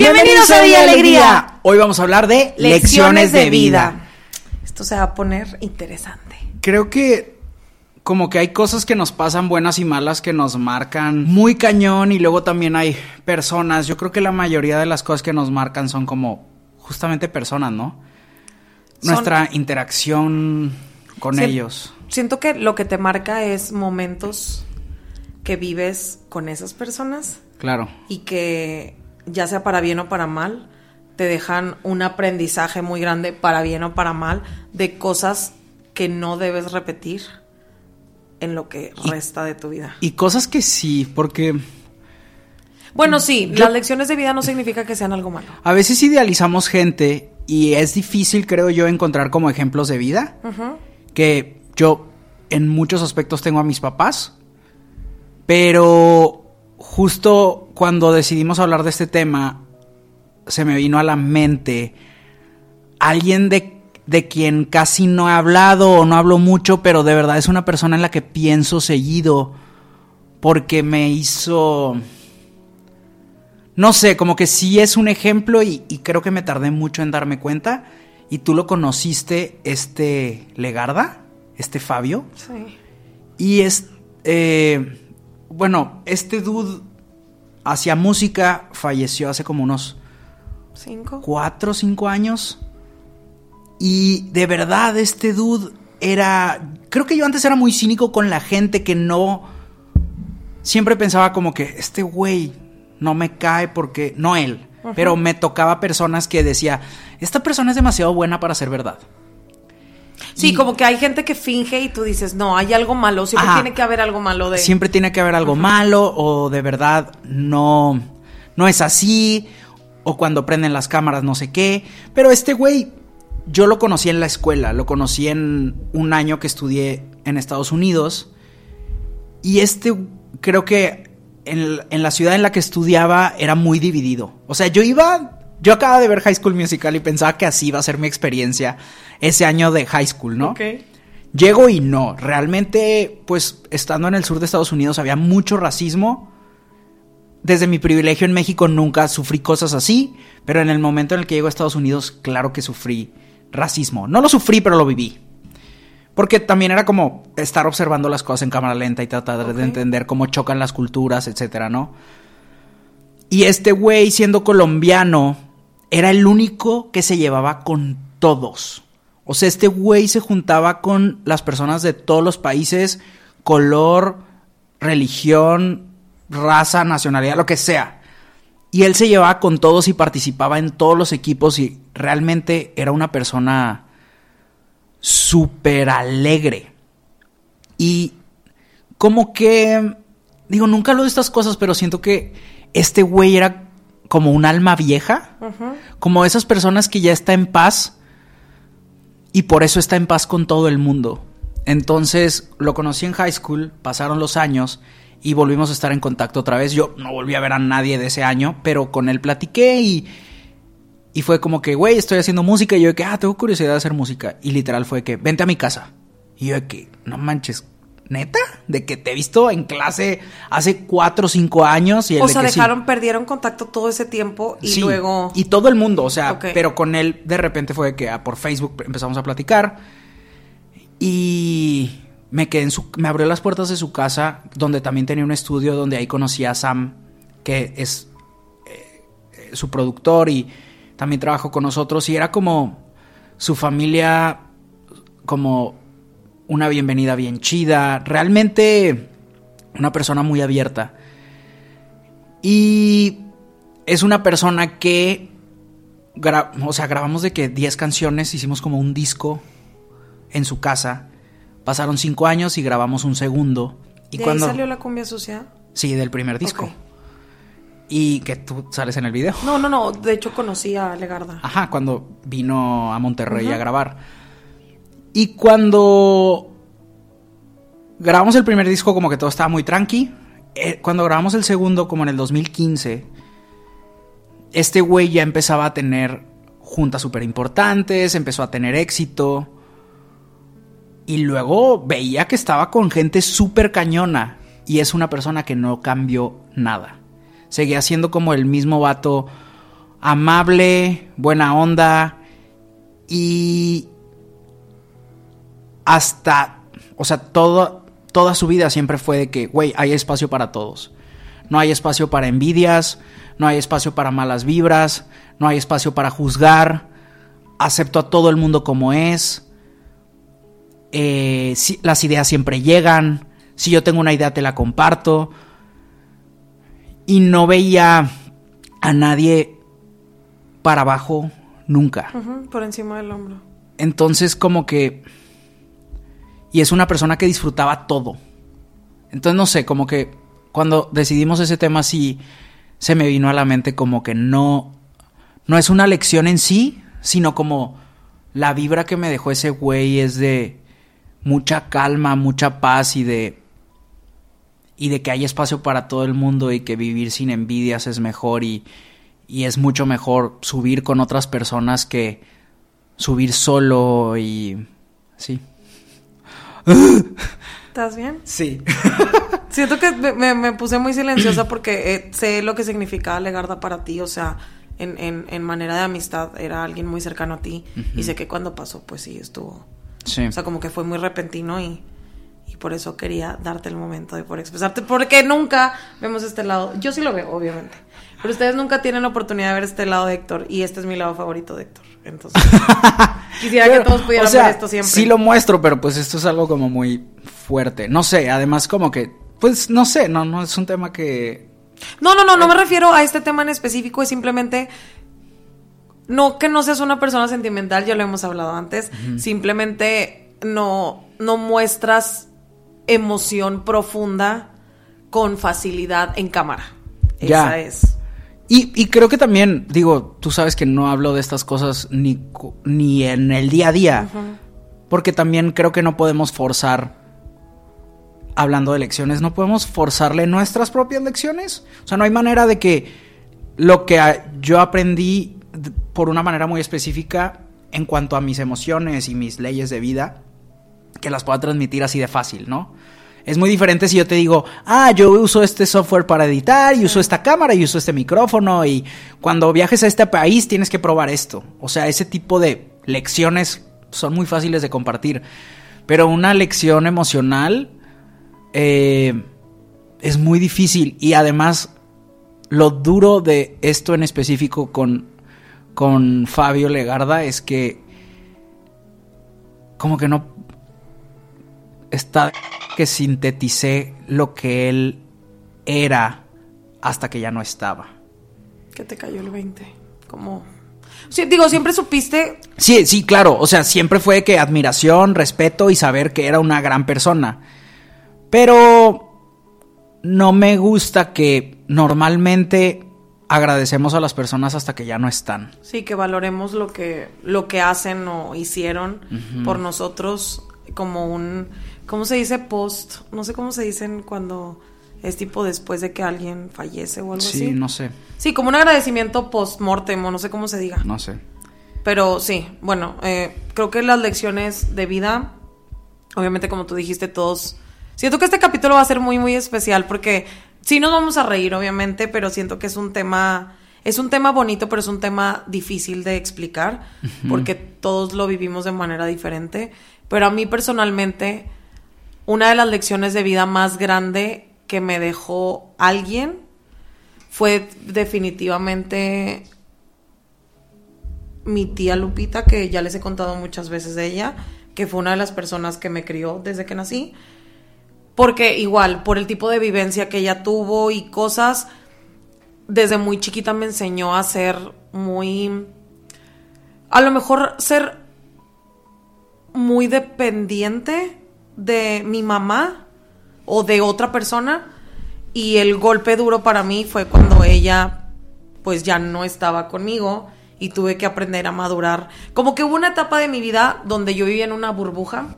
Bienvenidos a Día Alegría. Hoy vamos a hablar de lecciones, de, vida. Esto se va a poner interesante. Creo que como que hay cosas que nos pasan buenas y malas que nos marcan muy cañón y luego también hay personas. Yo creo que la mayoría de las cosas que nos marcan son como justamente personas, ¿no? Son- Nuestra interacción con ellos. Siento que lo que te marca es momentos que vives con esas personas Claro. y que ya sea para bien o para mal, te dejan un aprendizaje muy grande para bien o para mal de cosas que no debes repetir en lo que resta de tu vida. Y cosas que sí, porque Bueno, sí, Yo- las lecciones de vida no significa que sean algo malo. a veces idealizamos gente y es difícil, creo yo, encontrar como ejemplos de vida. Que yo en muchos aspectos tengo a mis papás, pero justo cuando decidimos hablar de este tema, se me vino a la mente alguien de, de quien casi no he hablado o no hablo mucho, pero de verdad es una persona en la que pienso seguido porque me hizo... No sé, como que sí es un ejemplo y, y creo que me tardé mucho en darme cuenta. Y tú lo conociste, este Legarda, este Fabio. Sí. Y es, eh, bueno, este dude hacía música, falleció hace como unos Cinco. cuatro o cinco años. Y de verdad, este dude era. Creo que yo antes era muy cínico con la gente que no. Siempre pensaba como que este güey no me cae porque. No él. Pero me tocaba personas que decía, esta persona es demasiado buena para ser verdad. Sí, Y- como que hay gente que finge y tú dices, no, hay algo malo, siempre Ajá. tiene que haber algo malo de... Siempre tiene que haber algo malo o de verdad no, no es así o cuando prenden las cámaras no sé qué. Pero este güey yo lo conocí en la escuela, lo conocí en un año que estudié en Estados Unidos y este creo que en, en la ciudad en la que estudiaba era muy dividido. O sea, yo iba... Yo acababa de ver High School Musical y pensaba que así iba a ser mi experiencia ese año de high school, ¿no? Ok. Llego y no. Realmente, pues, estando en el sur de Estados Unidos había mucho racismo. Desde mi privilegio en México nunca sufrí cosas así, pero en el momento en el que llego a Estados Unidos, claro que sufrí racismo. No lo sufrí, pero lo viví. Porque también era como estar observando las cosas en cámara lenta y tratar de entender cómo chocan las culturas, etcétera, ¿no? Y este güey, siendo colombiano, era el único que se llevaba con todos. O sea, este güey se juntaba con las personas de todos los países, color, religión, raza, nacionalidad, lo que sea. Y él se llevaba con todos y participaba en todos los equipos y realmente era una persona súper alegre. Y como que, digo, nunca lo de estas cosas, pero siento que este güey era como un alma vieja, como esas personas que ya está en paz y por eso está en paz con todo el mundo. Entonces lo conocí en high school, pasaron los años y volvimos a estar en contacto otra vez. Yo no volví a ver a nadie de ese año, pero con él platiqué y, y fue como que, güey, estoy haciendo música. Y yo de que, ah, tengo curiosidad de hacer música. Y literal fue que, vente a mi casa. Y yo de que, no manches, neta, de que te he visto en clase hace cuatro o cinco años. Y él O de sea, que sí. dejaron, perdieron contacto todo ese tiempo y Sí, luego... Y todo el mundo, o sea, pero con él de repente fue que ah, por Facebook empezamos a platicar. Y me quedé en su. Me abrió las puertas de su casa, donde también tenía un estudio, donde ahí conocí a Sam, que es eh, eh, su productor y también trabajó con nosotros. Y era como su familia, como una bienvenida bien chida. Realmente una persona muy abierta. Y es una persona que, o sea, grabamos de que 10 canciones, hicimos como un disco en su casa. Pasaron 5 años y grabamos un segundo. Y ¿De cuando... ahí salió la cumbia sucia? Sí, del primer disco. Y que tú sales en el video. No, no, no. De hecho, conocí a Legarda. Ajá, cuando vino a Monterrey a grabar. Y cuando grabamos el primer disco, como que todo estaba muy tranqui. Eh, cuando grabamos el segundo, como en el 2015, este güey ya empezaba a tener juntas súper importantes, empezó a tener éxito. Y luego veía que estaba con gente súper cañona. Y es una persona que no cambió nada. Seguía siendo como el mismo vato amable, buena onda. Y hasta, o sea, todo, toda su vida siempre fue de que, güey, hay espacio para todos. No hay espacio para envidias, no hay espacio para malas vibras, no hay espacio para juzgar. Acepto a todo el mundo como es. Eh, las ideas siempre llegan. Si yo tengo una idea, te la comparto. Y no veía a nadie para abajo nunca. por encima del hombro. Entonces, como que. Y es una persona que disfrutaba todo. Entonces, no sé, como que cuando decidimos ese tema, sí se me vino a la mente como que no. No es una lección en sí, sino como la vibra que me dejó ese güey es de mucha calma, mucha paz y de y de que hay espacio para todo el mundo y que vivir sin envidias es mejor y, y es mucho mejor subir con otras personas que subir solo y sí. ¿Estás bien? Sí. Siento que me, puse muy silenciosa porque eh, sé lo que significaba Legarda para ti, o sea, en, en, en, manera de amistad era alguien muy cercano a ti y sé que cuando pasó, pues sí, estuvo. Sí. O sea, como que fue muy repentino y, y por eso quería darte el momento de poder expresarte, porque nunca vemos este lado. Yo sí lo veo, obviamente. Pero ustedes nunca tienen la oportunidad de ver este lado de Héctor y este es mi lado favorito de Héctor. Entonces, quisiera que todos pudieran ver esto siempre. Sí lo muestro, pero pues esto es algo como muy fuerte. No sé, además como que, pues no sé, no, no es un tema que... No, no, no, no me refiero a este tema en específico, es simplemente... No que no seas una persona sentimental, ya lo hemos hablado antes, simplemente no, no muestras emoción profunda con facilidad en cámara. Esa es. Y, creo que también, digo, tú sabes que no hablo de estas cosas ni, ni en el día a día, porque también creo que no podemos forzar, hablando de lecciones, no podemos forzarle nuestras propias lecciones. O sea, no hay manera de que lo que yo aprendí por una manera muy específica en cuanto a mis emociones y mis leyes de vida, que las pueda transmitir así de fácil, ¿no? Es muy diferente si yo te digo, ah, yo uso este software para editar y uso esta cámara y uso este micrófono y cuando viajes a este país tienes que probar esto. O sea, ese tipo de lecciones son muy fáciles de compartir. Pero una lección emocional eh, es muy difícil y además lo duro de esto en específico con, con Fabio Legarda es que como que no está que sinteticé lo que él era hasta que ya no estaba. Que te cayó el 20. Como. Sí, digo, siempre supiste. Sí, sí, claro. O sea, siempre fue que admiración, respeto y saber que era una gran persona. Pero no me gusta que normalmente agradecemos a las personas hasta que ya no están. Sí, que valoremos lo que, lo que hacen o hicieron por nosotros como un ¿Cómo se dice post? No sé cómo se dicen cuando es tipo después de que alguien fallece o algo así. Sí, no sé. Sí, como un agradecimiento post-mortem o no sé cómo se diga. No sé. Pero sí, bueno, eh, creo que las lecciones de vida, obviamente como tú dijiste, todos... Siento que este capítulo va a ser muy, muy especial porque sí nos vamos a reír, obviamente, pero siento que es un tema... Es un tema bonito, pero es un tema difícil de explicar porque todos lo vivimos de manera diferente. Pero a mí personalmente una de las lecciones de vida más grande que me dejó alguien fue definitivamente mi tía Lupita, que ya les he contado muchas veces de ella, que fue una de las personas que me crió desde que nací. Porque igual, por el tipo de vivencia que ella tuvo y cosas, desde muy chiquita me enseñó a ser muy... A lo mejor ser muy dependiente de mi mamá o de otra persona Y el golpe duro para mí fue cuando ella pues ya no estaba conmigo y tuve que aprender a madurar. Como que hubo una etapa de mi vida donde yo vivía en una burbuja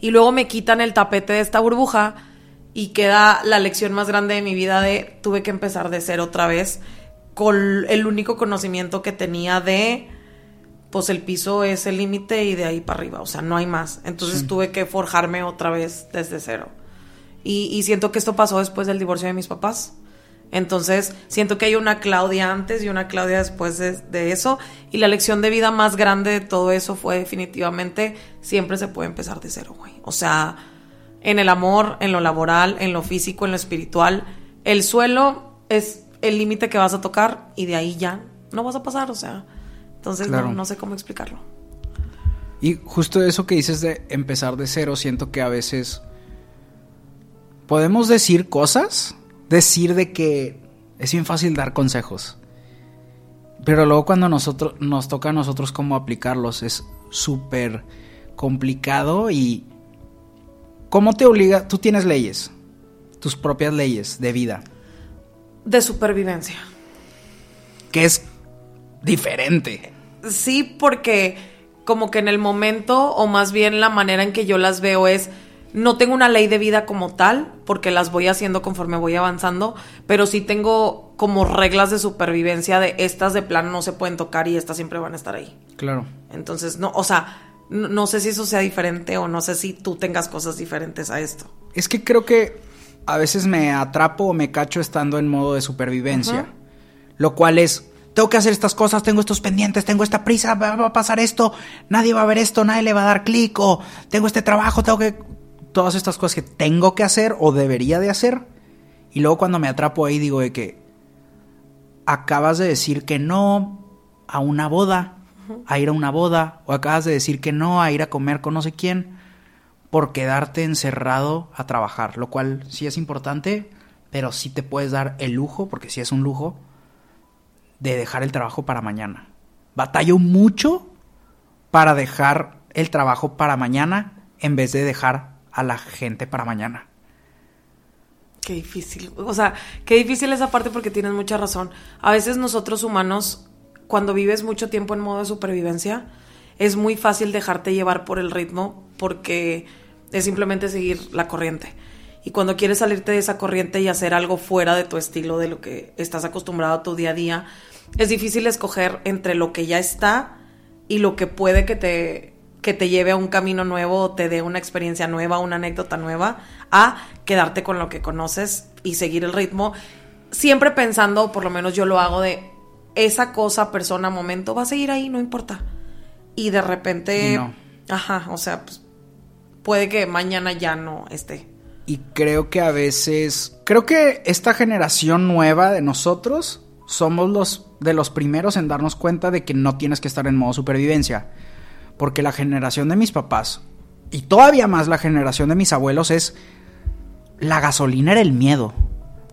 y luego me quitan el tapete de esta burbuja y queda la lección más grande de mi vida de tuve que empezar de cero otra vez con el único conocimiento que tenía de pues el piso es el límite y de ahí para arriba, o sea, no hay más. Entonces tuve que forjarme otra vez desde cero. Y, siento que esto pasó después del divorcio de mis papás. Entonces, siento que hay una Claudia antes y una Claudia después de, eso. Y la lección de vida más grande de todo eso fue definitivamente, siempre se puede empezar de cero, güey. O sea, en el amor, en lo laboral, en lo físico, en lo espiritual. El suelo es el límite que vas a tocar y de ahí ya no vas a pasar, o sea. Entonces, no, no sé cómo explicarlo. Y justo eso que dices de empezar de cero, siento que a veces podemos decir cosas, decir de que es bien fácil dar consejos. Pero luego cuando nosotros, nos toca a nosotros cómo aplicarlos es súper complicado y ¿cómo te obliga? Tú tienes leyes, tus propias leyes de vida. De supervivencia. Que es diferente. Sí, porque como que en el momento, o más bien la manera en que yo las veo es no tengo una ley de vida como tal, porque las voy haciendo conforme voy avanzando, pero sí tengo como reglas de supervivencia de estas de plano no se pueden tocar y estas siempre van a estar ahí. Claro. Entonces, no, o sea, no, sé si eso sea diferente o no sé si tú tengas cosas diferentes a esto. Es que creo que a veces me atrapo o me cacho estando en modo de supervivencia, lo cual es tengo que hacer estas cosas, tengo estos pendientes, tengo esta prisa, va a pasar esto, nadie va a ver esto, nadie le va a dar clic, o tengo este trabajo, tengo que todas estas cosas que tengo que hacer o debería de hacer. Y luego cuando me atrapo ahí digo de que acabas de decir que no a una boda, a ir a una boda, o acabas de decir que no a ir a comer con no sé quién, por quedarte encerrado a trabajar, lo cual sí es importante, pero sí te puedes dar el lujo, porque sí es un lujo, de dejar el trabajo para mañana. Batallo mucho para dejar el trabajo para mañana en vez de dejar a la gente para mañana. Qué difícil. O sea, qué difícil esa parte porque tienes mucha razón. A veces nosotros humanos, cuando vives mucho tiempo en modo de supervivencia, es muy fácil dejarte llevar por el ritmo porque es simplemente seguir la corriente. Y cuando quieres salirte de esa corriente y hacer algo fuera de tu estilo, de lo que estás acostumbrado a tu día a día, es difícil escoger entre lo que ya está y lo que puede que te que te lleve a un camino nuevo o te dé una experiencia nueva, una anécdota nueva, a quedarte con lo que conoces y seguir el ritmo, siempre pensando, por lo menos yo lo hago, de esa cosa, persona, momento, va a seguir ahí, no importa. Y de repente, ajá, o sea, pues, puede que mañana ya no esté. Y creo que a veces, creo que esta generación nueva de nosotros somos los de los primeros en darnos cuenta de que no tienes que estar en modo supervivencia. Porque la generación de mis papás, y todavía más la generación de mis abuelos, es la gasolina era el miedo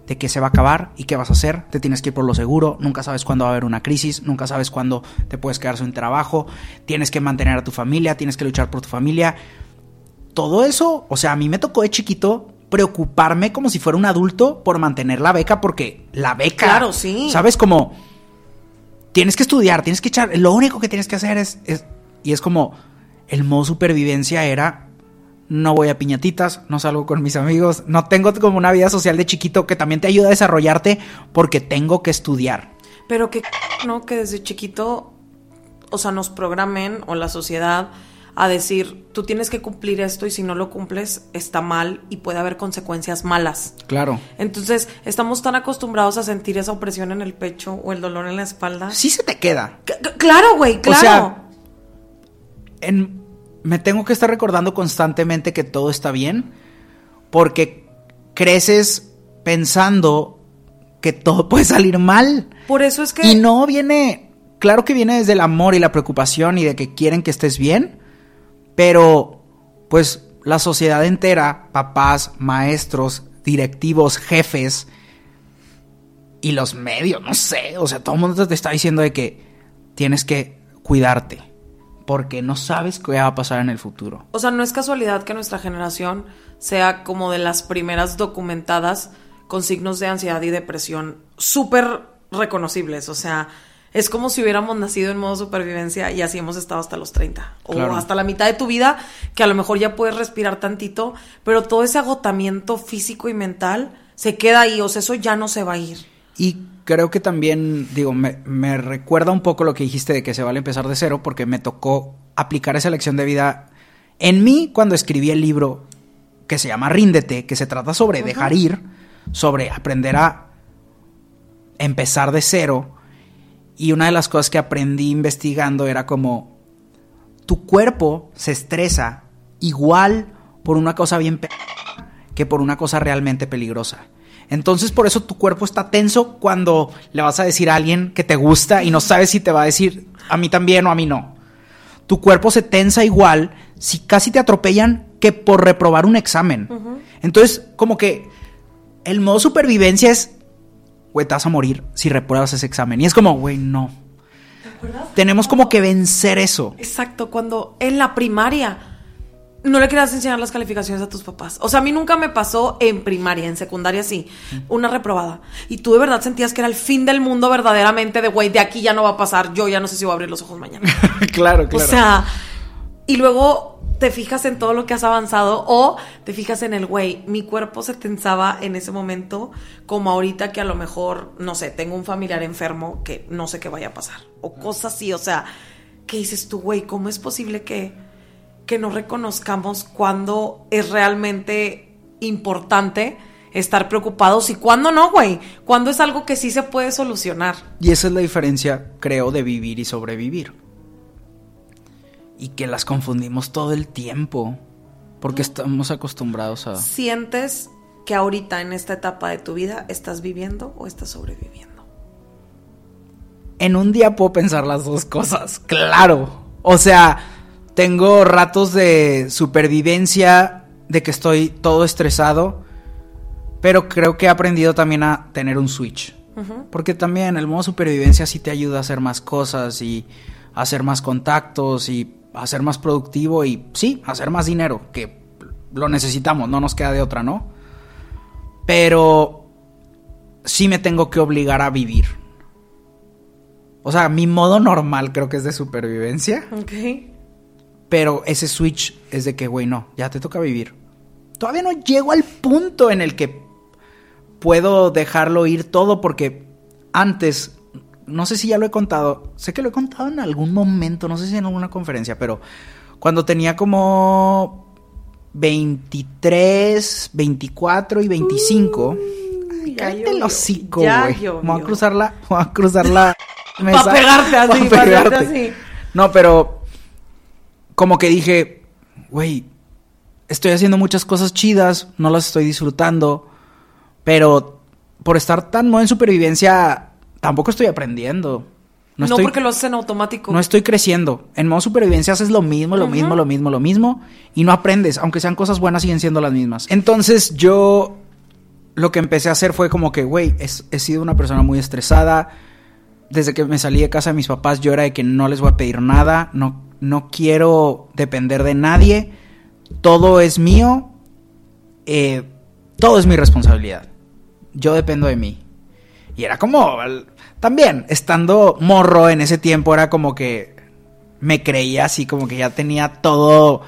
de que se va a acabar y qué vas a hacer. Te tienes que ir por lo seguro, nunca sabes cuándo va a haber una crisis, nunca sabes cuándo te puedes quedar sin trabajo, tienes que mantener a tu familia, tienes que luchar por tu familia. Todo eso, o sea, a mí me tocó de chiquito preocuparme como si fuera un adulto por mantener la beca porque la beca, claro, sí. ¿sabes? Como tienes que estudiar, tienes que echar, lo único que tienes que hacer es y es como, el modo supervivencia era, no voy a piñatitas, no salgo con mis amigos, no tengo como una vida social de chiquito que también te ayuda a desarrollarte porque tengo que estudiar. Pero que, no, que desde chiquito, o sea, nos programen o la sociedad a decir, tú tienes que cumplir esto y si no lo cumples está mal y puede haber consecuencias malas. Claro. Entonces, estamos tan acostumbrados a sentir esa opresión en el pecho o el dolor en la espalda. Sí se te queda. claro, güey, claro me tengo que estar recordando constantemente que todo está bien, porque creces pensando que todo puede salir mal. Por eso es que... Y no viene, claro que viene desde el amor y la preocupación y de que quieren que estés bien, pero pues la sociedad entera, papás, maestros, directivos, jefes y los medios, no sé, o sea, todo el mundo te está diciendo de que tienes que cuidarte porque no sabes qué va a pasar en el futuro. O sea, no es casualidad que nuestra generación sea como de las primeras documentadas con signos de ansiedad y depresión súper reconocibles. O sea, es como si hubiéramos nacido en modo supervivencia y así hemos estado hasta los 30 o hasta la mitad de tu vida, que a lo mejor ya puedes respirar tantito, pero todo ese agotamiento físico y mental se queda ahí, o sea, eso ya no se va a ir. Y creo que también, digo, me, me recuerda un poco lo que dijiste de que se vale empezar de cero, porque me tocó aplicar esa lección de vida en mí cuando escribí el libro que se llama Ríndete, que se trata sobre dejar ir, sobre aprender a empezar de cero. Y una de las cosas que aprendí investigando era como tu cuerpo se estresa igual por una cosa bien que por una cosa realmente peligrosa. Entonces por eso tu cuerpo está tenso cuando le vas a decir a alguien que te gusta y no sabes si te va a decir a mí también o a mí no. Tu cuerpo se tensa igual si casi te atropellan que por reprobar un examen. Entonces como que el modo supervivencia es, güey, te vas a morir si repruebas ese examen. Y es como, güey, no. Tenemos como que vencer eso. Exacto, cuando en la primaria no le querías enseñar las calificaciones a tus papás. O sea, a mí nunca me pasó en primaria, en secundaria sí, una reprobada. Y tú de verdad sentías que era el fin del mundo verdaderamente de, güey, de aquí ya no va a pasar, yo ya no sé si voy a abrir los ojos mañana. claro, claro. O sea, y luego te fijas en todo lo que has avanzado o te fijas en el, güey, mi cuerpo se tensaba en ese momento como ahorita que a lo mejor, no sé, tengo un familiar enfermo que no sé qué vaya a pasar. O cosas así, o sea, ¿qué dices tú, güey? ¿Cómo es posible que que no reconozcamos cuándo es realmente importante estar preocupados y cuándo no, güey. Cuándo es algo que sí se puede solucionar. Y esa es la diferencia, creo, de vivir y sobrevivir. Y que las confundimos todo el tiempo. Porque estamos acostumbrados a... ¿Sientes que ahorita en esta etapa de tu vida estás viviendo o estás sobreviviendo? En un día puedo pensar las dos cosas, claro. O sea, tengo ratos de supervivencia, de que estoy todo estresado, pero creo que he aprendido también a tener un switch. Porque también el modo supervivencia sí te ayuda a hacer más cosas y hacer más contactos y a ser más productivo y sí, hacer más dinero, que lo necesitamos, no nos queda de otra, ¿no? Pero sí me tengo que obligar a vivir. O sea, mi modo normal creo que es de supervivencia. Ok. Pero ese switch es de que, güey, no, ya te toca vivir. Todavía no llego al punto en el que puedo dejarlo ir todo porque antes, no sé si ya lo he contado, sé que lo he contado en algún momento, no sé si en alguna conferencia, pero cuando tenía como 23, 24 y 25, cállate el hocico, güey. Vamos a cruzarla, vamos a cruzarla. Para pegarte así, para pegarte así. No, pero como que dije, güey, estoy haciendo muchas cosas chidas, no las estoy disfrutando, pero por estar tan no en supervivencia, tampoco estoy aprendiendo. No, no porque lo haces en automático. No estoy creciendo. En modo supervivencia haces lo mismo, lo mismo, lo mismo, lo mismo, y no aprendes, aunque sean cosas buenas, siguen siendo las mismas. Entonces yo lo que empecé a hacer fue como que, güey, he sido una persona muy estresada. Desde que me salí de casa de mis papás, yo era de que no les voy a pedir nada, no no quiero depender de nadie, todo es mío, eh, todo es mi responsabilidad, yo dependo de mí. Y era como, también, estando morro en ese tiempo, era como que me creía así, como que ya tenía todo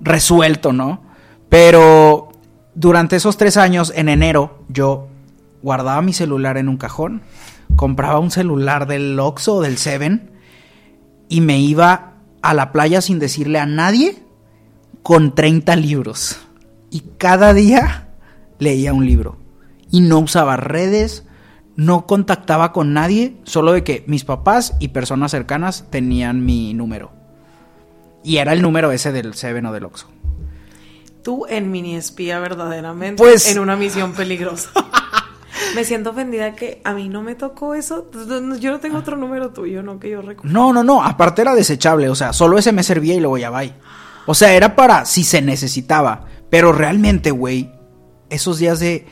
resuelto, ¿no? Pero durante esos tres años, en enero, yo guardaba mi celular en un cajón, compraba un celular del Oxxo o del Seven y me iba a la playa sin decirle a nadie con 30 libros. Y cada día leía un libro. Y no usaba redes, no contactaba con nadie, solo de que mis papás y personas cercanas tenían mi número. Y era el número ese del Seven o del Oxxo. Tú en mini espía verdaderamente. Pues en una misión peligrosa. me siento ofendida que a mí no me tocó eso. Yo no tengo otro número tuyo, ¿no? Que yo recuerdo. No, no, no. Aparte era desechable. O sea, solo ese me servía y luego ya va. O sea, era para si se necesitaba. Pero realmente, güey, esos días de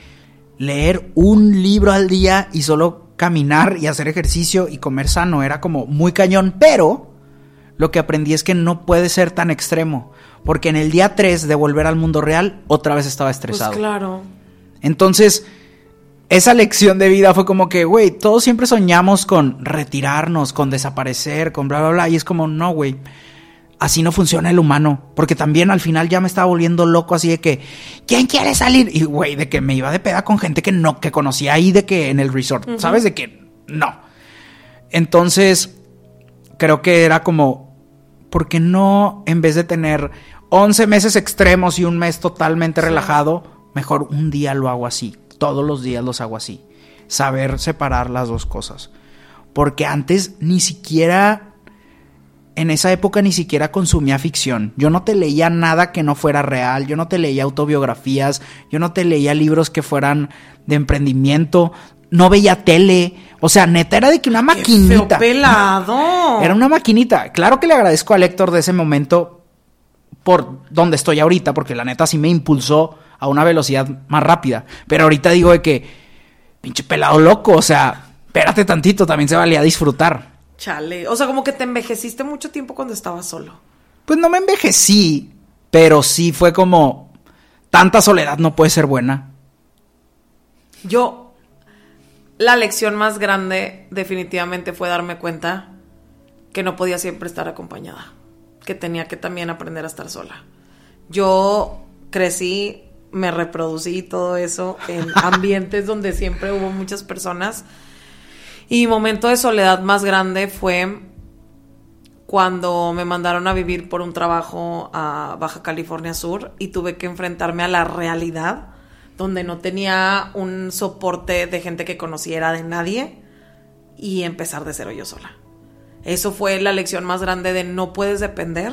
leer un libro al día y solo caminar y hacer ejercicio y comer sano era como muy cañón. Pero lo que aprendí es que no puede ser tan extremo. Porque en el día 3 de volver al mundo real, otra vez estaba estresado. Pues claro. Entonces, esa lección de vida fue como que, güey, todos siempre soñamos con retirarnos, con desaparecer, con bla, bla, bla. Y es como, no, güey. Así no funciona el humano. Porque también al final ya me estaba volviendo loco así de que, ¿quién quiere salir? Y, güey, de que me iba de peda con gente que no, que conocía ahí de que en el resort. ¿Sabes? De que no. Entonces, creo que era como, ¿por qué no, en vez de tener 11 meses extremos y un mes totalmente relajado, mejor un día lo hago así? Todos los días los hago así. Saber separar las dos cosas. Porque antes ni siquiera en esa época ni siquiera consumía ficción. Yo no te leía nada que no fuera real, yo no te leía autobiografías, yo no te leía libros que fueran de emprendimiento, no veía tele. O sea, neta era de que una maquinita. pelado. Era una maquinita. Claro que le agradezco al Héctor de ese momento por donde estoy ahorita, porque la neta sí me impulsó a una velocidad más rápida. Pero ahorita digo de que, pinche pelado loco, o sea, espérate tantito, también se valía disfrutar. Chale. O sea, como que te envejeciste mucho tiempo cuando estabas solo. Pues no me envejecí, pero sí fue como, tanta soledad no puede ser buena. Yo, la lección más grande definitivamente fue darme cuenta que no podía siempre estar acompañada, que tenía que también aprender a estar sola. Yo crecí, me reproducí y todo eso en ambientes donde siempre hubo muchas personas. Y mi momento de soledad más grande fue cuando me mandaron a vivir por un trabajo a Baja California Sur y tuve que enfrentarme a la realidad donde no tenía un soporte de gente que conociera de nadie y empezar de cero yo sola. Eso fue la lección más grande de no puedes depender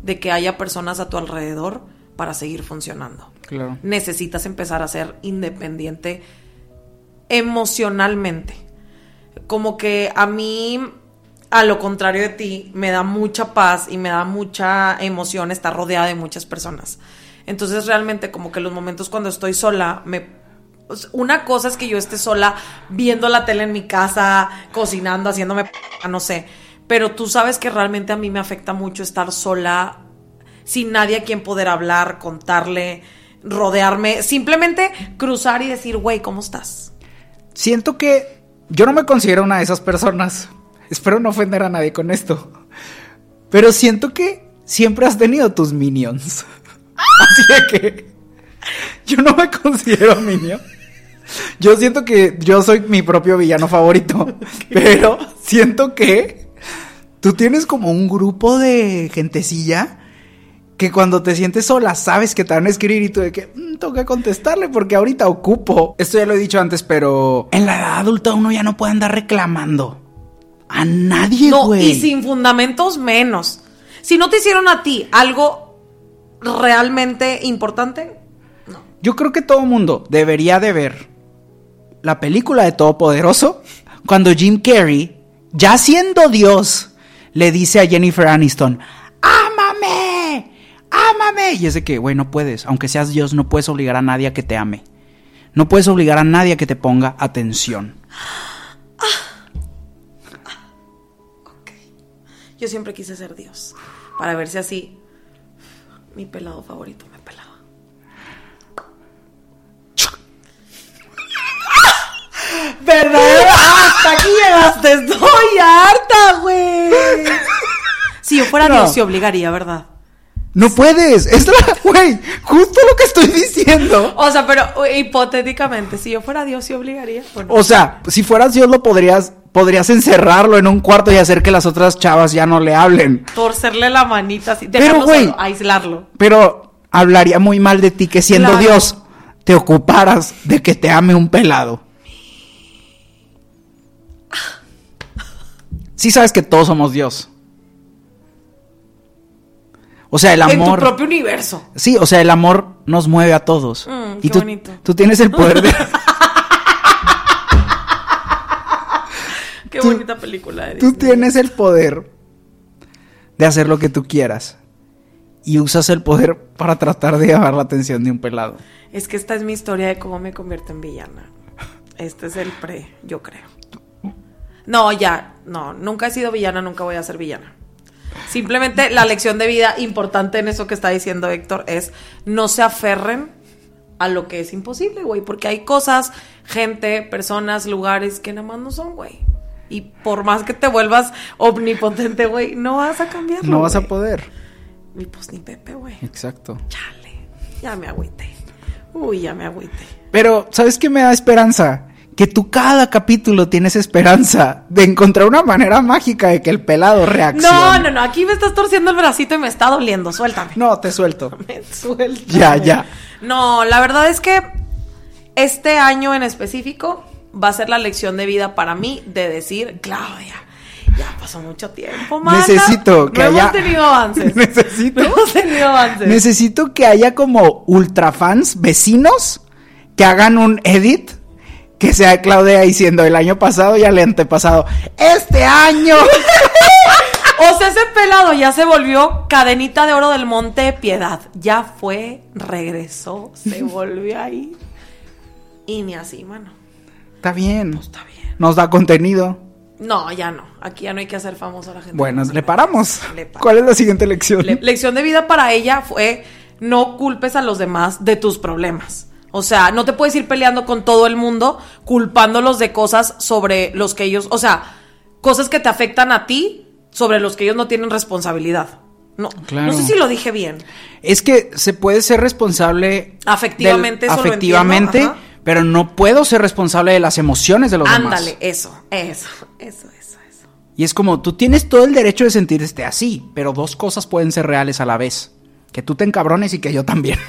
de que haya personas a tu alrededor para seguir funcionando. Claro. Necesitas empezar a ser independiente emocionalmente. Como que a mí, a lo contrario de ti, me da mucha paz y me da mucha emoción estar rodeada de muchas personas. Entonces realmente como que los momentos cuando estoy sola, me una cosa es que yo esté sola viendo la tele en mi casa, cocinando, haciéndome, no sé. Pero tú sabes que realmente a mí me afecta mucho estar sola, sin nadie a quien poder hablar, contarle, rodearme, simplemente cruzar y decir, güey, ¿cómo estás? Siento que yo no me considero una de esas personas. Espero no ofender a nadie con esto. Pero siento que siempre has tenido tus minions. Así que yo no me considero minion. Yo siento que yo soy mi propio villano favorito. Pero siento que tú tienes como un grupo de gentecilla que cuando te sientes sola sabes que te van a escribir y tú de que mm, tengo que contestarle porque ahorita ocupo. Esto ya lo he dicho antes, pero en la edad adulta uno ya no puede andar reclamando a nadie, No, güey. y sin fundamentos menos. Si no te hicieron a ti algo realmente importante, Yo creo que todo mundo debería de ver la película de Todopoderoso cuando Jim Carrey, ya siendo Dios, le dice a Jennifer Aniston. ¡Ámame! Y es de que, güey, no puedes. Aunque seas Dios, no puedes obligar a nadie a que te ame. No puedes obligar a nadie a que te ponga atención. yo siempre quise ser Dios. Para ver si así mi pelado favorito me pelaba. ¿Verdad? Hasta aquí llegaste. Estoy harta, güey. Si yo fuera No. Dios, se obligaría, ¿verdad? No puedes. Es la, güey, justo lo que estoy diciendo. O sea, pero eh, hipotéticamente, si yo fuera Dios, se obligaría. O sea, si fueras Dios lo podrías, podrías encerrarlo en un cuarto y hacer que las otras chavas ya no le hablen. torcerle la manita así, Pero, güey. solo, aislarlo. Pero hablaría muy mal de ti que siendo Claro. Dios te ocuparas de que te ame un pelado. Sí sabes que todos somos Dios. O sea, el En tu amor. propio universo. Sí, o sea, el amor nos mueve a todos. Mm, y qué tú, bonito. tú tienes el poder de. Qué Tú- bonita película de Tú tienes el poder de hacer lo que tú quieras. Y usas el poder para tratar de llamar la atención de un pelado. Es que esta es mi historia de cómo me convierto en villana. Este es el pre, yo creo. No, ya, no, nunca he sido villana, nunca voy a ser villana. Simplemente la lección de vida importante en eso que está diciendo Héctor es no se aferren a lo que es imposible, güey, porque hay cosas, gente, personas, lugares que nada más no son, güey. Y por más que te vuelvas omnipotente, güey, no vas a cambiarlo. No vas a poder. Ni pues ni Pepe, güey. Exacto. Chale. Ya me agüité. Uy, ya me agüité. Pero, ¿sabes qué me da esperanza? Que tú cada capítulo tienes esperanza de encontrar una manera mágica de que el pelado reaccione. No, no, no. Aquí me estás torciendo el bracito y me está doliendo. Suéltame. No, te suelto. Me suelta. Ya, ya. No, la verdad es que este año en específico va a ser la lección de vida para mí de decir, Claudia, ya pasó mucho tiempo, mana. Necesito que no haya- hemos tenido avances. Necesito- No hemos tenido avances. Necesito que haya como ultrafans, vecinos, que hagan un edit que sea Claudia diciendo el año pasado y el antepasado. ¡Este año! O sea, ese pelado ya se volvió cadenita de oro del Monte de Piedad. Ya fue, regresó, se volvió ahí. Y ni así, mano. Está bien. Está bien. Nos da contenido. No, ya no. Aquí ya no hay que hacer famoso a la gente. Bueno, le paramos. Le paramos. ¿Cuál es la siguiente lección? Le- lección de vida para ella fue no culpes a los demás de tus problemas. O sea, no te puedes ir peleando con todo el mundo culpándolos de cosas sobre los que ellos, o sea, cosas que te afectan a ti sobre los que ellos no tienen responsabilidad. No, Claro. no sé si lo dije bien. Es que se puede ser responsable Afectivamente, eso lo afectivamente, entiendo, ajá. pero no puedo ser responsable de las emociones de los Ándale, demás. eso, eso, eso, eso, eso. Y es como, tú tienes todo el derecho de sentirte así, pero dos cosas pueden ser reales a la vez. Que tú te encabrones y que yo también.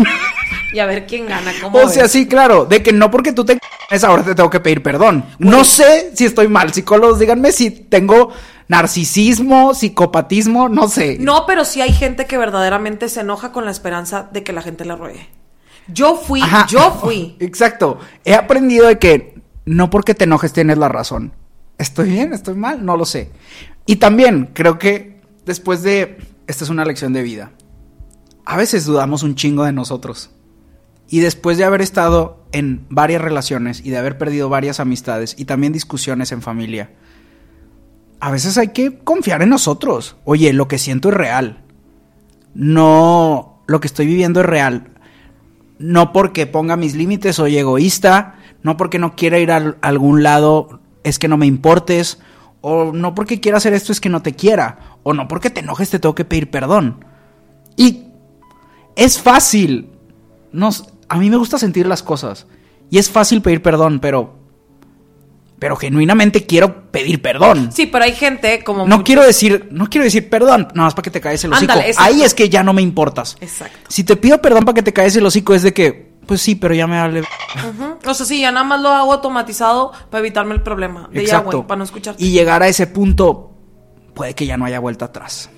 Y a ver quién gana, cómo o sea, ves? sí, claro, de que no porque tú te encabrones ahora te tengo que pedir perdón. No sé si estoy mal, psicólogos, díganme si tengo narcisismo, psicopatismo, no sé. No, pero sí hay gente que verdaderamente se enoja con la esperanza de que la gente la ruegue. Yo fui, Ajá. yo fui. Exacto. He aprendido de que no porque te enojes tienes la razón. ¿Estoy bien? ¿Estoy mal? No lo sé. Y también creo que después de... Esta es una lección de vida. A veces dudamos un chingo de nosotros. Y después de haber estado en varias relaciones y de haber perdido varias amistades y también discusiones en familia, a veces hay que confiar en nosotros. Oye, lo que siento es real. No, lo que estoy viviendo es real no porque ponga mis límites soy egoísta, no porque no quiera ir a algún lado es que no me importes, o no porque quiera hacer esto es que no te quiera, o no porque te enojes te tengo que pedir perdón. Y es fácil, nos, a mí me gusta sentir las cosas, y es fácil pedir perdón, pero, pero genuinamente quiero pedir perdón. Sí, pero hay gente como. No muchos- quiero decir, no quiero decir perdón, nada más para que te caes el hocico. Ándale, exacto. Ahí es que ya no me importas. Exacto. Si te pido perdón para que te caes el hocico es de que, pues sí, pero ya me vale. Ujú. O sea, sí, ya nada más lo hago automatizado para evitarme el problema. De ya, güey, para no escucharte. Y llegar a ese punto, puede que ya no haya vuelta atrás.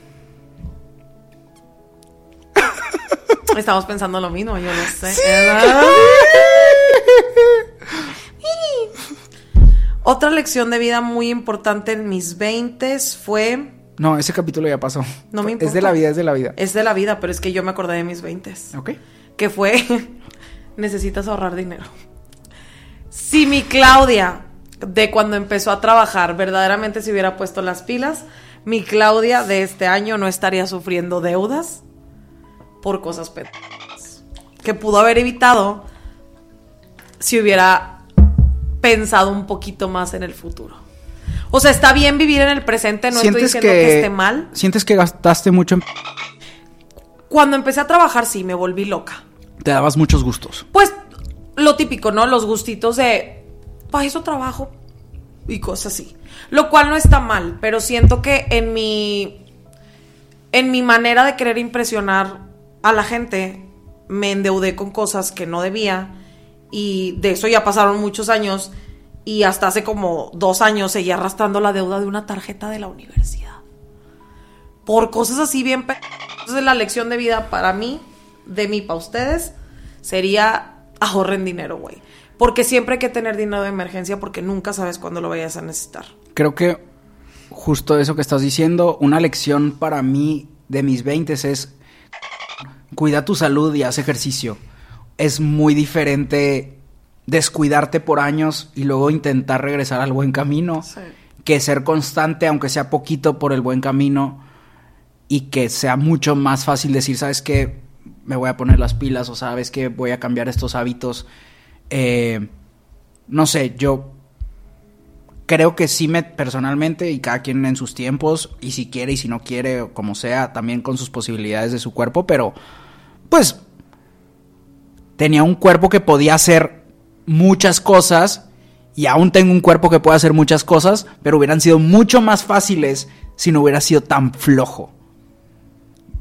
Estamos pensando lo mismo, yo lo sé. Otra lección de vida muy importante en mis 20 fue. No, ese capítulo ya pasó. No me Es importa. de la vida, es de la vida. Es de la vida, pero es que yo me acordé de mis 20 Ok. que fue necesitas ahorrar dinero. Si mi Claudia de cuando empezó a trabajar verdaderamente se hubiera puesto las pilas, mi Claudia de este año no estaría sufriendo deudas por cosas pendejas que pudo haber evitado si hubiera pensado un poquito más en el futuro. O sea, está bien vivir en el presente, no estoy diciendo que... esté mal. Sientes que gastaste mucho en... Cuando empecé a trabajar sí me volví loca. Te dabas muchos gustos. Pues lo típico, ¿no? Los gustitos de, para eso trabajo y cosas así. Lo cual no está mal, pero siento que en mi, en mi manera de querer impresionar a la gente, me endeudé con cosas que no debía y de eso ya pasaron muchos años y hasta hace como dos años seguía arrastrando la deuda de una tarjeta de la universidad. Por cosas así bien... Entonces la lección de vida para mí, de mí para ustedes, sería ahorren dinero, güey. Porque siempre hay que tener dinero de emergencia porque nunca sabes cuándo lo vayas a necesitar. Creo que justo eso que estás diciendo, una lección para mí de mis 20 es cuida tu salud y haz ejercicio. Es muy diferente descuidarte por años y luego intentar regresar al buen camino Sí. que ser constante, aunque sea poquito por el buen camino. y que sea mucho más fácil decir, ¿sabes qué? Me voy a poner las pilas o sabes que voy a cambiar estos hábitos. Eh, no sé, yo creo que sí me personalmente y cada quien en sus tiempos y si quiere y si no quiere como sea, también con sus posibilidades de su cuerpo, pero pues tenía un cuerpo que podía hacer muchas cosas y aún tengo un cuerpo que puede hacer muchas cosas, pero hubieran sido mucho más fáciles si no hubiera sido tan flojo.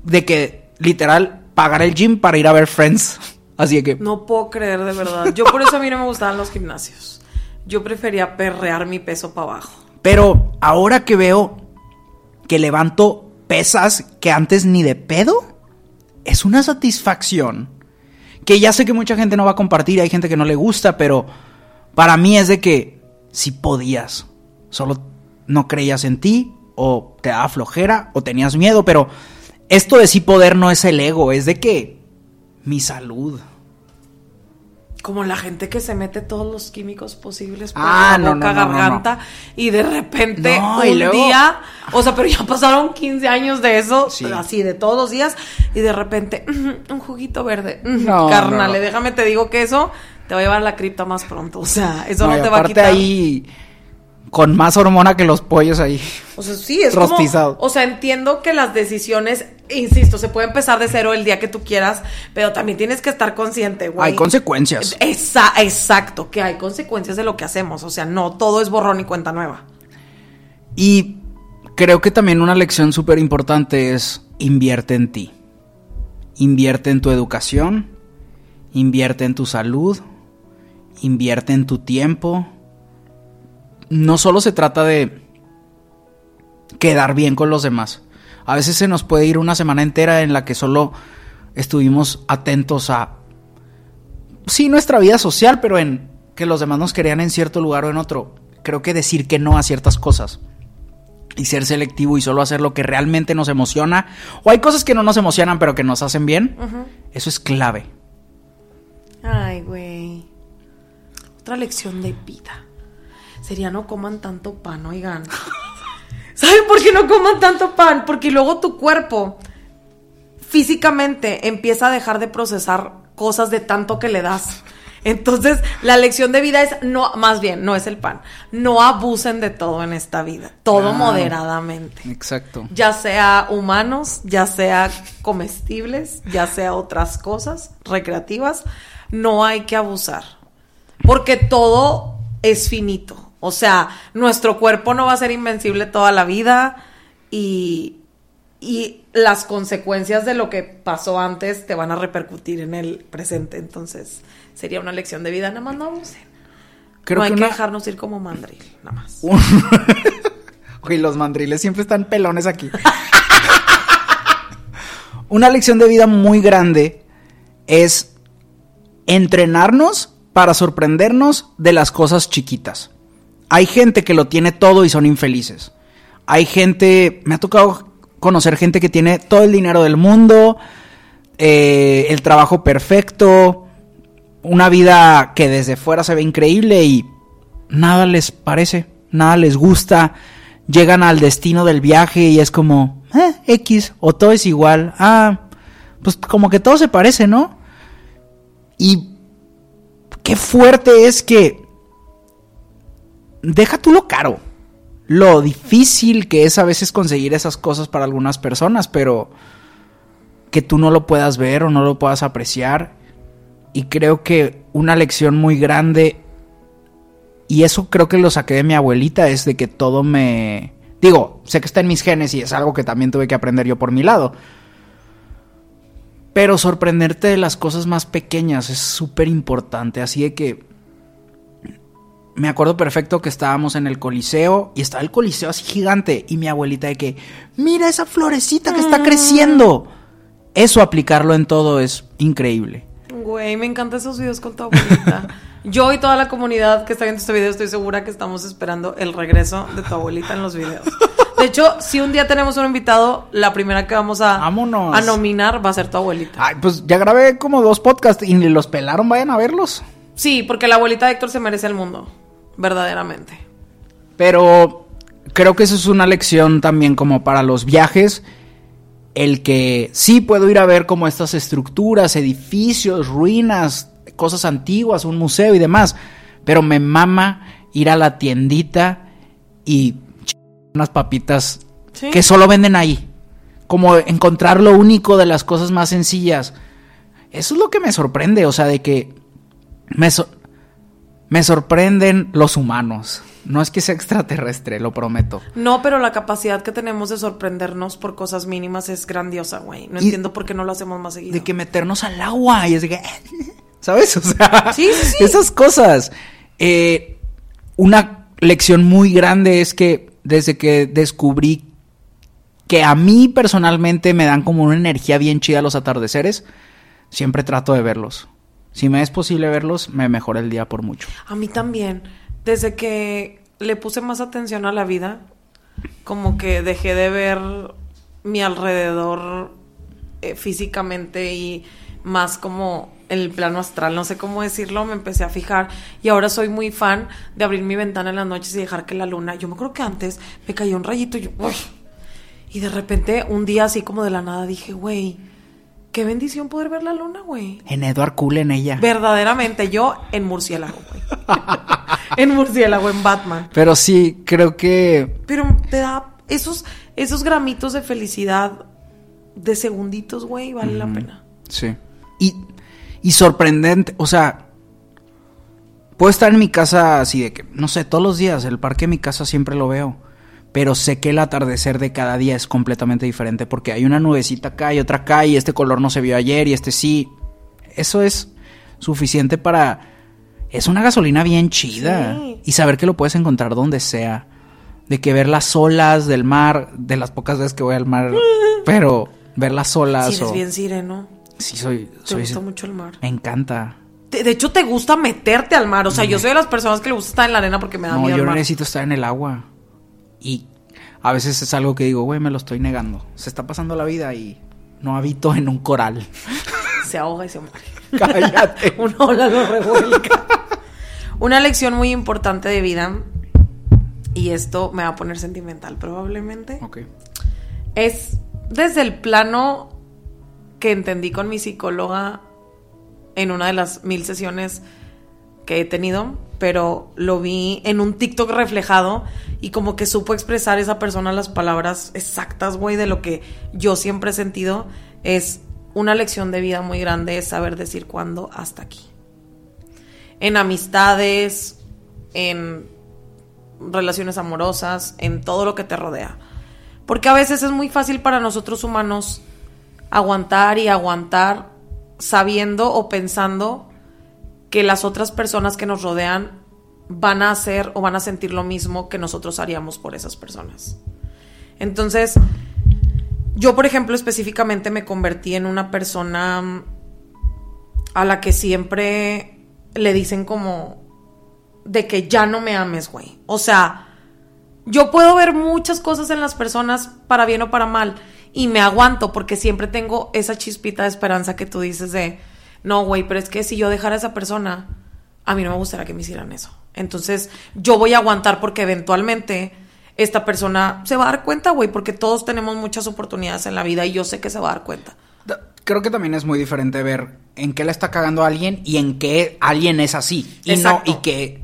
De que literal pagar el gym para ir a ver Friends. Así que No puedo creer de verdad. Yo por eso a mí no me gustaban los gimnasios. Yo prefería perrear mi peso para abajo. Pero ahora que veo que levanto pesas que antes ni de pedo, es una satisfacción que ya sé que mucha gente no va a compartir, hay gente que no le gusta, pero para mí es de que si podías, solo no creías en ti o te daba flojera o tenías miedo, pero esto de sí poder no es el ego, es de que mi salud. Como la gente que se mete todos los químicos posibles por Ah, la no, boca, no, no, no, garganta y de repente y un luego- día, o sea, pero ya pasaron 15 años de eso, Sí. así de todos los días y de repente "Ujú, un juguito verde, No, carnal, déjame te digo que eso te va a llevar a la cripta más pronto, o sea, eso no, te va a quitar. ahí con más hormona que los pollos ahí. O sea, sí, es Rostizado. como... O sea, entiendo que las decisiones, insisto, se puede empezar de cero el día que tú quieras, pero también tienes que estar consciente, güey. Hay consecuencias. Esa- exacto, que hay consecuencias de lo que hacemos. O sea, no todo es borrón y cuenta nueva. Y creo que también una lección súper importante es invierte en ti. Invierte en tu educación, invierte en tu salud, invierte en tu tiempo. No solo se trata de quedar bien con los demás. A veces se nos puede ir una semana entera en la que solo estuvimos atentos a, sí, nuestra vida social, pero en que los demás nos querían en cierto lugar o en otro. Creo que decir que no a ciertas cosas y ser selectivo y solo hacer lo que realmente nos emociona. O hay cosas que no nos emocionan pero que nos hacen bien. Eso es clave. Ay, güey. Otra lección de vida. Sería no coman tanto pan, oigan. ¿Saben por qué no coman tanto pan? Porque luego tu cuerpo físicamente empieza a dejar de procesar cosas de tanto que le das. Entonces, la lección de vida es no, más bien, no es el pan. No abusen de todo en esta vida. Todo moderadamente. Exacto. Ya sea humanos, ya sea comestibles, ya sea otras cosas recreativas, no hay que abusar. Porque todo es finito. O sea, nuestro cuerpo no va a ser invencible toda la vida y, y las consecuencias de lo que pasó antes te van a repercutir en el presente. Entonces, sería una lección de vida. Nada más no abusen. Creo no hay que que, dejarnos ir como mandril, nada más. Oye, los mandriles siempre están pelones aquí. Una lección de vida muy grande es entrenarnos para sorprendernos de las cosas chiquitas. Hay gente que lo tiene todo y son infelices. Hay gente, me ha tocado conocer gente que tiene todo el dinero del mundo, eh, el trabajo perfecto, una vida que desde fuera se ve increíble y nada les parece, nada les gusta. Llegan al destino del viaje y es como, eh, X, o todo es igual. Ah, pues como que todo se parece, ¿no? Y qué fuerte es que deja tú lo caro, lo difícil que es a veces conseguir esas cosas para algunas personas, pero que tú no lo puedas ver o no lo puedas apreciar. Y creo que una lección muy grande, y eso creo que lo saqué de mi abuelita, es de que todo me... Digo, sé que está en mis genes y es algo que también tuve que aprender yo por mi lado. Pero sorprenderte de las cosas más pequeñas es súper importante. Así de que me acuerdo perfecto que estábamos en el coliseo y estaba el coliseo así gigante y mi abuelita de que, mira esa florecita que está creciendo. Eso aplicarlo en todo es increíble. Güey, me encantan esos videos con tu abuelita. Yo y toda la comunidad que está viendo este video estoy segura que estamos esperando el regreso de tu abuelita en los videos. De hecho, si un día tenemos un invitado, la primera que vamos a, Vámonos. a nominar va a ser tu abuelita. Ay, pues ya grabé como dos podcasts y ni los pelaron, vayan a verlos. Sí, porque la abuelita de Héctor se merece el mundo. Verdaderamente. Pero creo que eso es una lección también como para los viajes. el que sí puedo ir a ver como estas estructuras, edificios, ruinas, cosas antiguas, un museo y demás, pero me mama ir a la tiendita y unas papitas Sí. que solo venden ahí. Como encontrar lo único de las cosas más sencillas. Eso es lo que me sorprende, o sea, de que me, so- me sorprenden los humanos. No es que sea extraterrestre, lo prometo. No, pero la capacidad que tenemos de sorprendernos por cosas mínimas es grandiosa, güey. No Y- entiendo por qué no lo hacemos más seguido. De que meternos al agua y es que... ¿Sabes? O sea, Sí, sí, sí. esas cosas. Eh, una lección muy grande es que desde que descubrí que a mí personalmente me dan como una energía bien chida los atardeceres, siempre trato de verlos. Si me es posible verlos, me mejora el día por mucho. A mí también. Desde que le puse más atención a la vida, como que dejé de ver mi alrededor eh, físicamente y más como el plano astral, no sé cómo decirlo, me empecé a fijar y ahora soy muy fan de abrir mi ventana en las noches y dejar que la luna, yo me acuerdo que antes me cayó un rayito y yo, y de repente un día así como de la nada dije, güey, qué bendición poder ver la luna, güey. En Edward Cullen ella. Verdaderamente, yo en murciélago, güey. en murciélago, en Batman. Pero sí, creo que Pero te da esos, esos gramitos de felicidad de segunditos, güey, vale la pena. Sí. Y, y sorprendente, o sea, puedo estar en mi casa así de que, no sé, todos los días, el parque de mi casa siempre lo veo, pero sé que el atardecer de cada día es completamente diferente porque hay una nubecita acá y otra acá y este color no se vio ayer y este sí. Eso es suficiente para... Es una gasolina bien chida. Sí. Y saber que lo puedes encontrar donde sea. De que ver las olas del mar, de las pocas veces que voy al mar, pero ver las olas Si eres o... bien sireno, Sí, soy. te soy gusta mucho el mar. Me encanta. De, hecho, te gusta meterte al mar. O sea, yo soy de las personas que le gusta estar en la arena porque me da No, miedo yo el mar. necesito estar en el agua. Y a veces es algo que digo, güey, me lo estoy negando. Se está pasando la vida y no habito en un coral. Se ahoga y se muere. Cállate. Una ola lo revuelca. Una lección muy importante de vida, y esto me va a poner sentimental probablemente, ok. es desde el plano que entendí con mi psicóloga en una de las mil sesiones que he tenido, pero lo vi en un TikTok reflejado y como que supo expresar esa persona las palabras exactas, güey, de lo que yo siempre he sentido. Es una lección de vida muy grande, es saber decir cuándo hasta aquí. En amistades, en relaciones amorosas, en todo lo que te rodea. Porque a veces es muy fácil para nosotros humanos aguantar y aguantar sabiendo o pensando que las otras personas que nos rodean van a hacer o van a sentir lo mismo que nosotros haríamos por esas personas. Entonces, yo, por ejemplo, específicamente me convertí en una persona mm, a la que siempre le dicen como de que ya no me ames, güey. O sea, yo puedo ver muchas cosas en las personas para bien o para mal y me aguanto porque siempre tengo esa chispita de esperanza que tú dices de, no, güey, pero es que si yo dejara a esa persona, a mí no me gustaría que me hicieran eso. Entonces, yo voy a aguantar porque eventualmente esta persona se va a dar cuenta, güey, porque todos tenemos muchas oportunidades en la vida y yo sé que se va a dar cuenta. Creo que también es muy diferente ver en qué le está cagando a alguien y en qué alguien es así. Y Exacto. no, y que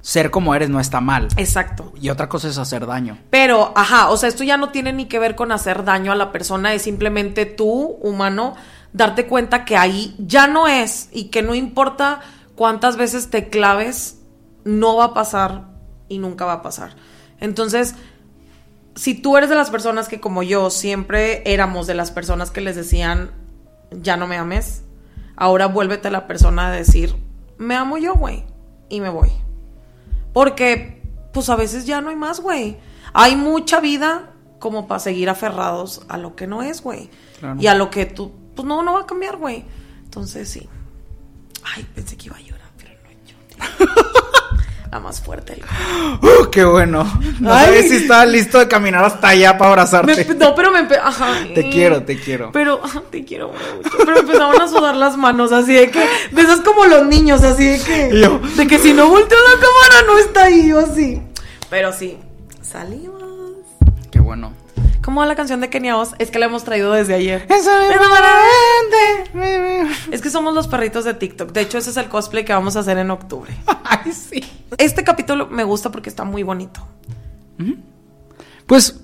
ser como eres no está mal. Exacto. Y otra cosa es hacer daño. Pero, ajá, o sea, esto ya no tiene ni que ver con hacer daño a la persona, es simplemente tú, humano, darte cuenta que ahí ya no es y que no importa cuántas veces te claves, no va a pasar y nunca va a pasar. Entonces, si tú eres de las personas que como yo siempre éramos de las personas que les decían, ya no me ames, ahora vuélvete la persona a decir, me amo yo, güey, y me voy. Porque, pues a veces ya no hay más, güey. Hay mucha vida como para seguir aferrados a lo que no es, güey. Claro. Y a lo que tú, pues no, no va a cambiar, güey. Entonces, sí. Ay, pensé que iba a llorar, pero no lloré. La más fuerte. del- ¡Uh, qué bueno! No Ay. sabes si estaba listo de caminar hasta allá para abrazarte. Me- no, pero me ajá. Te quiero, te quiero. Pero te quiero mucho. Pero empezaban a sudar las manos, así de que, de esas como los niños, así de que, yo. de que si no volteo la cámara no está ahí, yo así. Pero sí, salimos. Qué bueno. ¿Cómo va la canción de Kenia Oz? Es que la hemos traído desde ayer. Eso Es que somos los perritos de TikTok. De hecho, ese es el cosplay que vamos a hacer en octubre. Ay, sí. Este capítulo me gusta porque está muy bonito. Pues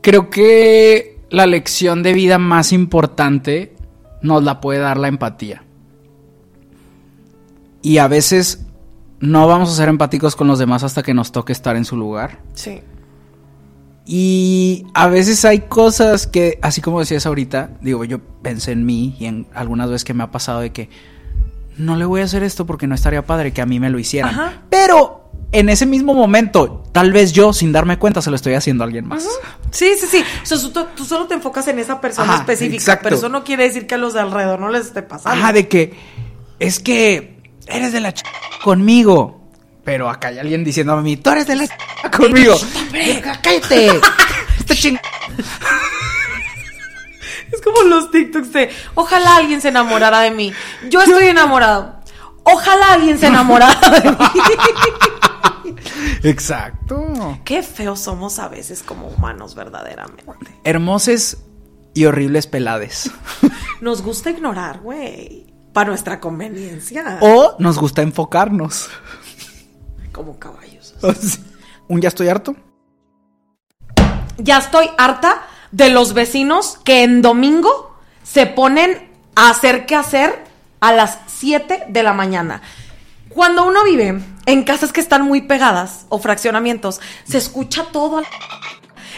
creo que la lección de vida más importante nos la puede dar la empatía. Y a veces no vamos a ser empáticos con los demás hasta que nos toque estar en su lugar. Sí. Y a veces hay cosas que, así como decías ahorita, digo, yo pensé en mí y en algunas veces que me ha pasado de que no le voy a hacer esto porque no estaría padre que a mí me lo hicieran. Ajá. Pero en ese mismo momento, tal vez yo, sin darme cuenta, se lo estoy haciendo a alguien más. Sí, sí, sí. O sea, tú, tú solo te enfocas en esa persona Ajá, específica, exacto. pero eso no quiere decir que a los de alrededor no les esté pasando. Ajá, de que es que eres de la ch conmigo. Pero acá hay alguien diciéndome a mí, tú eres de la conmigo. Cállate. Esta ching- Es como los TikToks de, ojalá alguien se enamorara de mí. Yo estoy enamorado. Ojalá alguien se enamorara de mí. Exacto. Qué feos somos a veces como humanos, verdaderamente. Hermoses y horribles pelades. Nos gusta ignorar, güey. Para nuestra conveniencia. O nos gusta enfocarnos. Como caballos. Un ya estoy harto. Ya estoy harta de los vecinos que en domingo se ponen a hacer qué hacer a las 7 de la mañana. Cuando uno vive en casas que están muy pegadas o fraccionamientos, se escucha todo. al-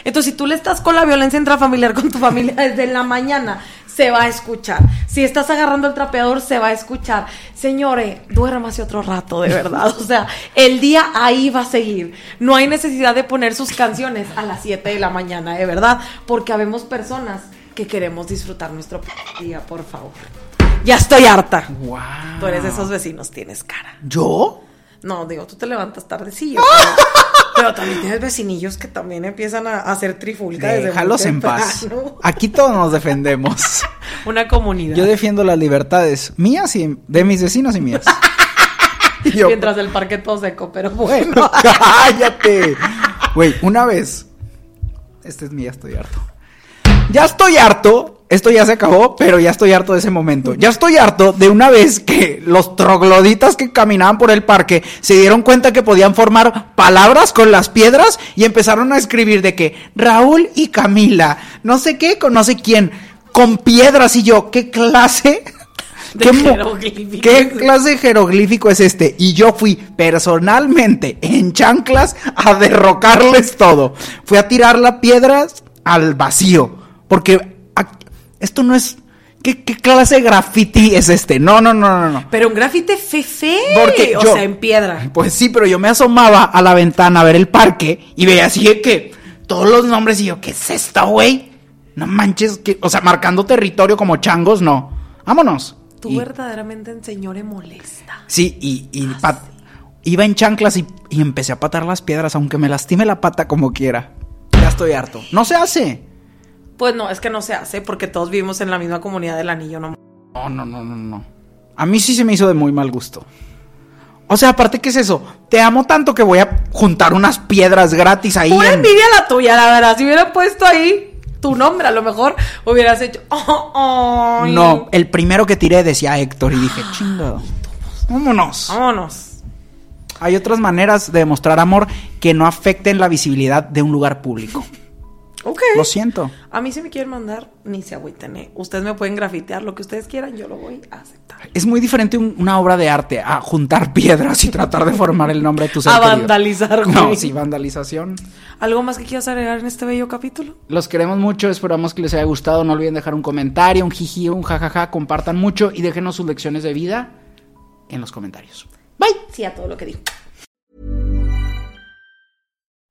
Entonces, si tú le estás con la violencia intrafamiliar con tu familia desde la mañana, se va a escuchar. Si estás agarrando el trapeador, se va a escuchar. Señores, duérmase otro rato, de verdad. O sea, el día ahí va a seguir. No hay necesidad de poner sus canciones a las 7 de la mañana, de verdad. Porque habemos personas que queremos disfrutar nuestro día, por favor. Ya estoy harta. Wow. Tú eres de esos vecinos, tienes cara. ¿Yo? No, digo, tú te levantas tardecillo. Pero, pero también tienes vecinillos que también empiezan a, hacer trifulca desde Déjalos en paz. Aquí todos nos defendemos. Una comunidad. Yo defiendo las libertades mías y de mis vecinos y mías. Y yo- Mientras el parque todo seco, pero bueno. ¡Cállate! Güey, una vez. Este es mi ya estoy harto. Ya estoy harto. Esto ya se acabó, pero ya estoy harto de ese momento. Ya estoy harto de una vez que los trogloditas que caminaban por el parque se dieron cuenta que podían formar palabras con las piedras y empezaron a escribir de que Raúl y Camila, no sé qué, con no sé quién, con piedras y yo, ¿qué clase? ¿Qué. ¿Qué clase de jeroglífico es este? Y yo fui personalmente en chanclas a derrocarles todo. Fui a tirar las piedras al vacío. Porque esto no es... ¿Qué, qué clase de graffiti es este? No, no, no, no, no. Pero un grafite fefe. Porque o sea, en piedra. Pues sí, pero yo me asomaba a la ventana a ver el parque y veía así que todos los nombres y yo, ¿qué es esto, güey? No manches, que, o sea, marcando territorio como changos, no. Vámonos. Tú Y- verdaderamente en señores molesta. Sí, y, y pa- iba en chanclas y, y empecé a patar las piedras, aunque me lastime la pata como quiera. Ya estoy harto. No se hace. Pues no, es que no se hace porque todos vivimos en la misma comunidad del anillo, no. No, no, no, no, no. A mí sí se me hizo de muy mal gusto. O sea, aparte, ¿qué es eso? Te amo tanto que voy a juntar unas piedras gratis ahí. Pura en- envidia la tuya, la verdad. Si hubieran puesto ahí tu nombre, a lo mejor hubieras hecho. "Oh, ay". No, el primero que tiré decía Héctor y dije, chingado. Vámonos. Vámonos. Hay otras maneras de demostrar amor que no afecten la visibilidad de un lugar público. Ok. Lo siento. A mí si me quieren mandar, ni se agüiten. ¿eh? Ustedes me pueden grafitear lo que ustedes quieran, yo lo voy a aceptar. Es muy diferente un- una obra de arte a juntar piedras y tratar de formar el nombre de tu ser A vandalizar, güey. No, sí, vandalización. ¿Algo más que quieras agregar en este bello capítulo? Los queremos mucho, esperamos que les haya gustado. No olviden dejar un comentario, un jiji, un jajaja. Compartan mucho y déjenos sus lecciones de vida en los comentarios. Bye. Sí, a todo lo que digo.